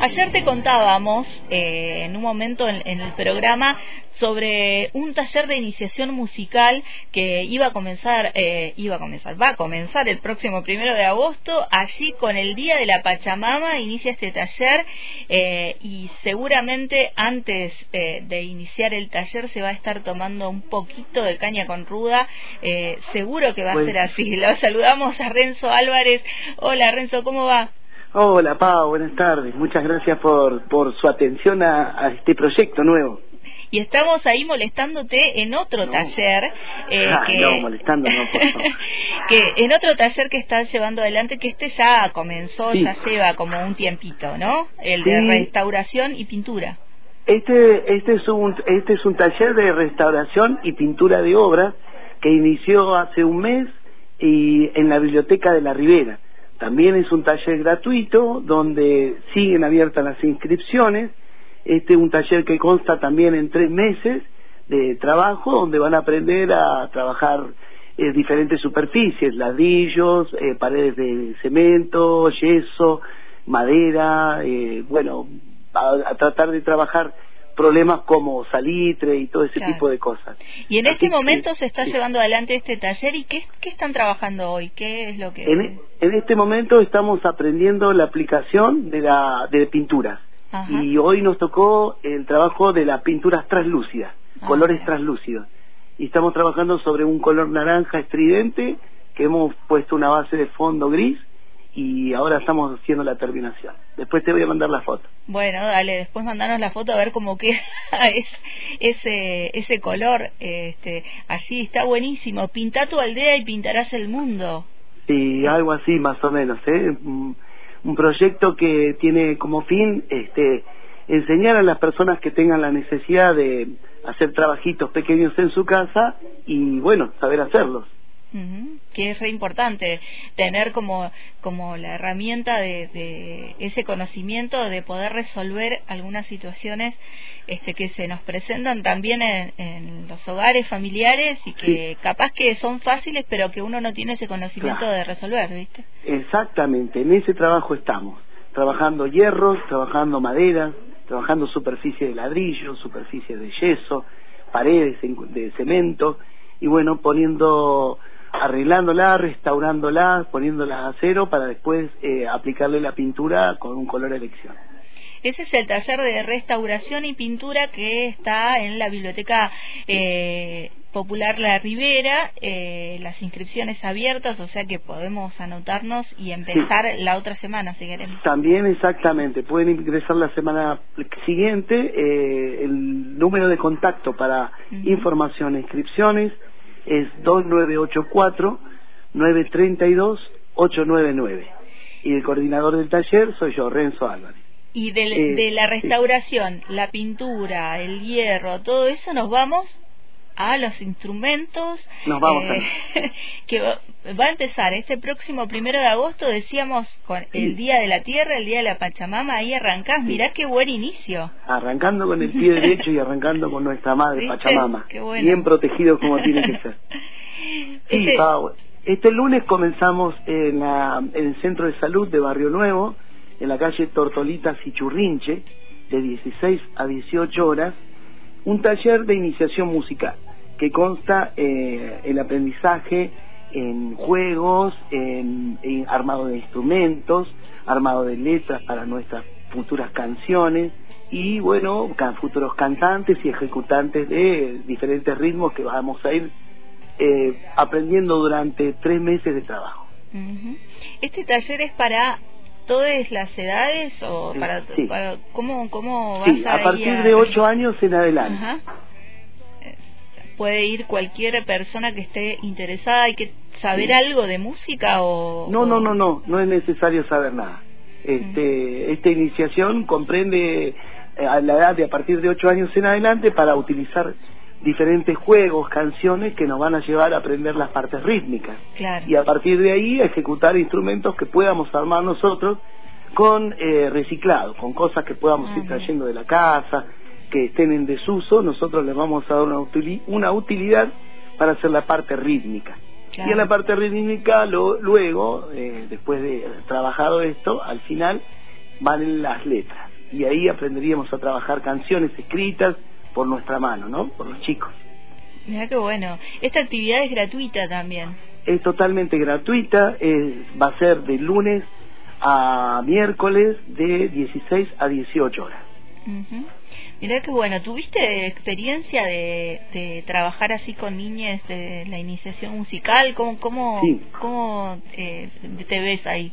Ayer te contábamos eh, en un momento en, el programa sobre un taller de iniciación musical que iba a comenzar, eh, iba a comenzar, va a comenzar el próximo primero de agosto. Allí con el Día de la Pachamama inicia este taller eh, y seguramente antes de iniciar el taller se va a estar tomando un poquito de caña con ruda. seguro que va a ser así. Lo saludamos a Renzo Álvarez. Hola Renzo, ¿cómo va? Hola, Pau, buenas tardes. Muchas gracias por, por su atención a, este proyecto nuevo. Y estamos ahí molestándote en otro taller. Eh, ah, que, no, molestando, no, que en otro taller que estás llevando adelante, que este ya comenzó, ya lleva como un tiempito, ¿no? El de restauración y pintura. Este, este, es un, este es un taller de restauración y pintura de obra que inició hace un mes y en la biblioteca de la Ribera también es un taller gratuito donde siguen abiertas las inscripciones. Este es un taller que consta también en tres meses de trabajo donde van a aprender a trabajar eh, diferentes superficies, ladrillos, eh, paredes de cemento, yeso, madera, eh, bueno, a, tratar de trabajar problemas como salitre y todo ese tipo de cosas. Y en este momento se está llevando adelante este taller y ¿qué, qué están trabajando hoy? ¿Qué es lo que...? En, e, este momento estamos aprendiendo la aplicación de, la, de pinturas y hoy nos tocó el trabajo de las pinturas translúcidas, ah, colores translúcidos. Y estamos trabajando sobre un color naranja estridente que hemos puesto una base de fondo gris y ahora estamos haciendo la terminación. Después te voy a mandar la foto. Bueno, dale, después mandanos la foto a ver cómo queda ese ese color. Este, así está buenísimo. Pinta tu aldea y pintarás el mundo. Sí, algo así más o menos, ¿eh? Un proyecto que tiene como fin este enseñar a las personas que tengan la necesidad de hacer trabajitos pequeños en su casa y bueno, saber hacerlos que es re importante tener como, como la herramienta de, ese conocimiento de poder resolver algunas situaciones este, que se nos presentan también en, los hogares familiares y que capaz que son fáciles pero que uno no tiene ese conocimiento de resolver, ¿viste? Exactamente, en ese trabajo estamos, trabajando hierros, trabajando madera, trabajando superficie de ladrillo, superficie de yeso, paredes de cemento y bueno, poniendo arreglándola, restaurándola, poniéndola a cero para después eh, aplicarle la pintura con un color elección. Ese es el taller de restauración y pintura que está en la Biblioteca eh, Popular La Ribera. Eh, las inscripciones abiertas, o sea que podemos anotarnos y empezar la otra semana si queremos. También exactamente, pueden ingresar la semana siguiente. el número de contacto para información e inscripciones es 2984-932-899. Y el coordinador del taller soy yo, Renzo Álvarez. Y de, eh, de la restauración, la pintura, el hierro, todo eso nos vamos a los instrumentos Nos vamos eh, que va a empezar este próximo primero de agosto decíamos con el día de la tierra el día de la Pachamama ahí arrancás mirá qué buen inicio. Arrancando con el pie derecho y arrancando con nuestra madre Pachamama. Bien protegido como tiene que ser. Sí, este... este lunes comenzamos en, en el centro de salud de Barrio Nuevo en la calle Tortolitas y Churrinche de 16 a 18 horas un taller de iniciación musical que consta eh, el aprendizaje en juegos, en, armado de instrumentos, armado de letras para nuestras futuras canciones y bueno, futuros cantantes y ejecutantes de diferentes ritmos que vamos a ir eh, aprendiendo durante tres meses de trabajo. Este taller es para todas las edades o para, cómo cómo vas a, partir de ocho años en adelante puede ir cualquier persona que esté interesada hay que saber algo de música o no no no no no es necesario saber nada. Este esta iniciación comprende eh, a la edad de a partir de ocho años en adelante para utilizar diferentes juegos, canciones que nos van a llevar a aprender las partes rítmicas. Y a partir de ahí ejecutar instrumentos que podamos armar nosotros con eh, reciclado, con cosas que podamos ir trayendo de la casa, que estén en desuso, nosotros les vamos a dar una, utilidad para hacer la parte rítmica. Y en la parte rítmica, luego, eh, después de trabajado esto, al final van las letras. y ahí aprenderíamos a trabajar canciones escritas por nuestra mano, ¿no? Por los chicos. Mira qué bueno. Esta actividad es gratuita también. Es totalmente gratuita, va a ser de lunes a miércoles de 16 a 18 horas. Mira qué bueno, ¿tuviste experiencia de, trabajar así con niñas de la iniciación musical? ¿Cómo, cómo, cómo eh, te ves ahí?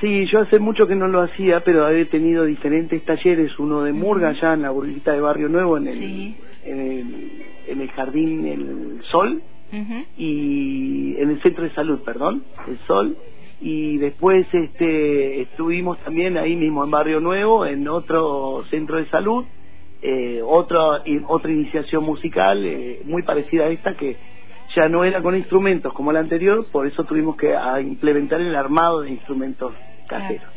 Sí, yo hace mucho que no lo hacía, pero he tenido diferentes talleres, uno de Murga allá en la burguita de Barrio Nuevo, en el, en, el en el Jardín El Sol, y en el Centro de Salud, perdón, El Sol, y después este estuvimos también ahí mismo en Barrio Nuevo, en otro centro de salud, eh, otra, otra iniciación musical eh, muy parecida a esta que ya no era con instrumentos como la anterior, por eso tuvimos que implementar el armado de instrumentos caseros.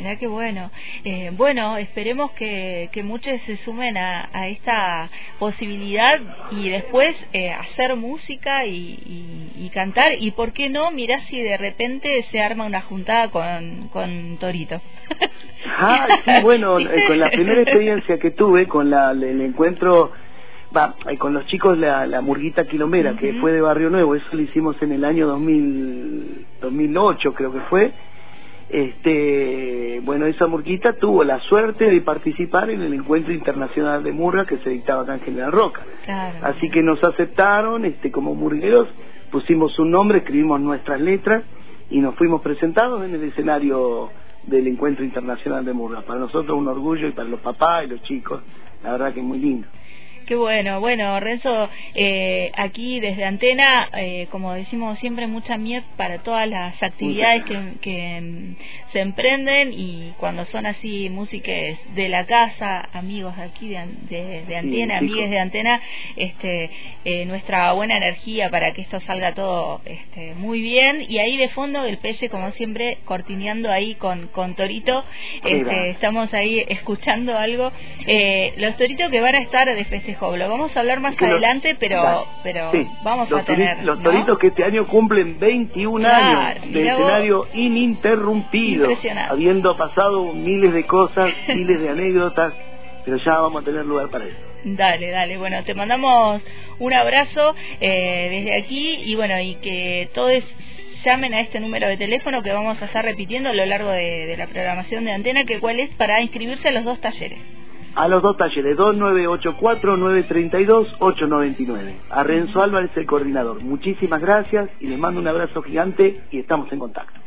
Mira qué bueno. Eh, bueno, esperemos que, que, muchos se sumen a, a esta posibilidad y después eh, hacer música y, y, cantar. Y por qué no, mira si de repente se arma una juntada con, con Torito. Ah, sí, bueno, eh, con la primera experiencia que tuve, con la, el encuentro va, eh, con los chicos la, la murguita quilomera, que fue de Barrio Nuevo, eso lo hicimos en el año 2000, 2008 creo que fue, este, bueno, esa murguita tuvo la suerte de participar en el encuentro internacional de murga que se dictaba acá en General Roca. Así que nos aceptaron este, como murgueros, pusimos un nombre, escribimos nuestras letras y nos fuimos presentados en el escenario del encuentro internacional de murga. Para nosotros un orgullo y para los papás y los chicos, la verdad que es muy lindo. Qué bueno, bueno, Renzo, eh, aquí desde Antena, eh, como decimos siempre, mucha miel para todas las actividades que, mm, se emprenden y cuando son así músicas de la casa, amigos aquí de, de, Antena, amigues de Antena, este, eh, nuestra buena energía para que esto salga todo este, muy bien. Y ahí de fondo el peche, como siempre, cortineando ahí con, con Torito, este, estamos ahí escuchando algo. los Toritos que van a estar de festejo lo vamos a hablar más adelante, pero pero vamos a tener. Los toritos que este año cumplen 21 años de escenario ininterrumpido, habiendo pasado miles de cosas, miles de anécdotas, pero ya vamos a tener lugar para eso. Dale, dale. Bueno, te mandamos un abrazo eh, desde aquí y bueno, y que todos llamen a este número de teléfono que vamos a estar repitiendo a lo largo de, de la programación de antena, que cuál es para inscribirse a los dos talleres a los dos talleres, 2984-932-899. A Renzo Álvarez, el coordinador. Muchísimas gracias y les mando un abrazo gigante y estamos en contacto.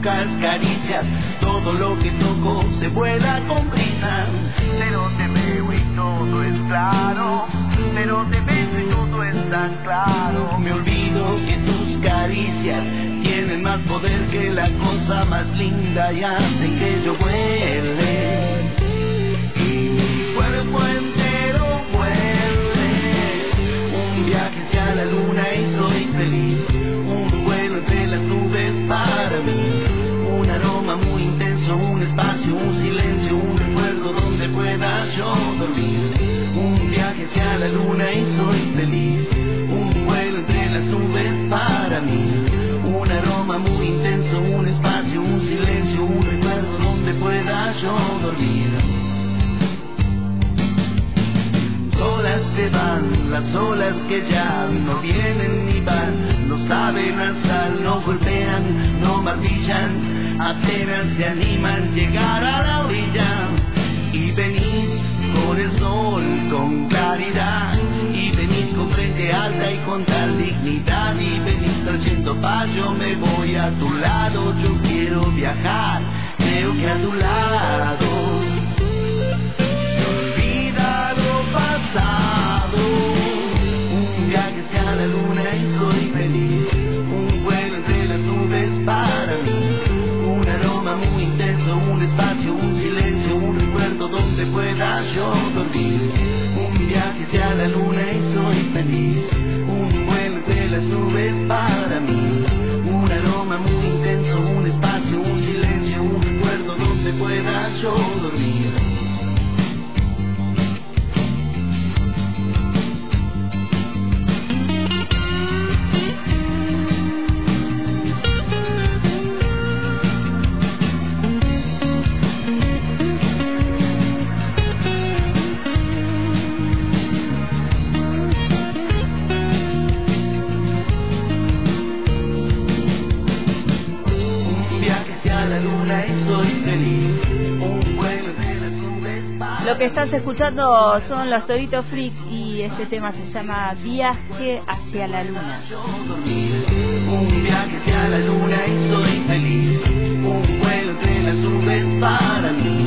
Caricias, todo lo que toco se vuela con prisa. Pero te veo y todo es claro, pero te beso y todo es tan claro. Me olvido que tus caricias tienen más poder que la cosa más linda y hacen que yo vuele. Soy feliz. Un vuelo entre las nubes para mí. Un aroma muy intenso, un espacio, un silencio, un recuerdo donde pueda yo dormir. Todas se van, las olas que ya no vienen ni van no saben alzar, no golpean, no martillan, apenas se animan llegar a la orilla. Y venís con el sol con claridad, con frente alta y con tal dignidad, y venís trayendo paz, yo me voy a tu lado, yo quiero viajar. creo que a tu lado. Y Lo que estás escuchando son los Toritos Freaks y este tema se llama Viaje hacia la Luna. Un viaje hacia la Luna y soy feliz. Un vuelo entre las nubes para mí.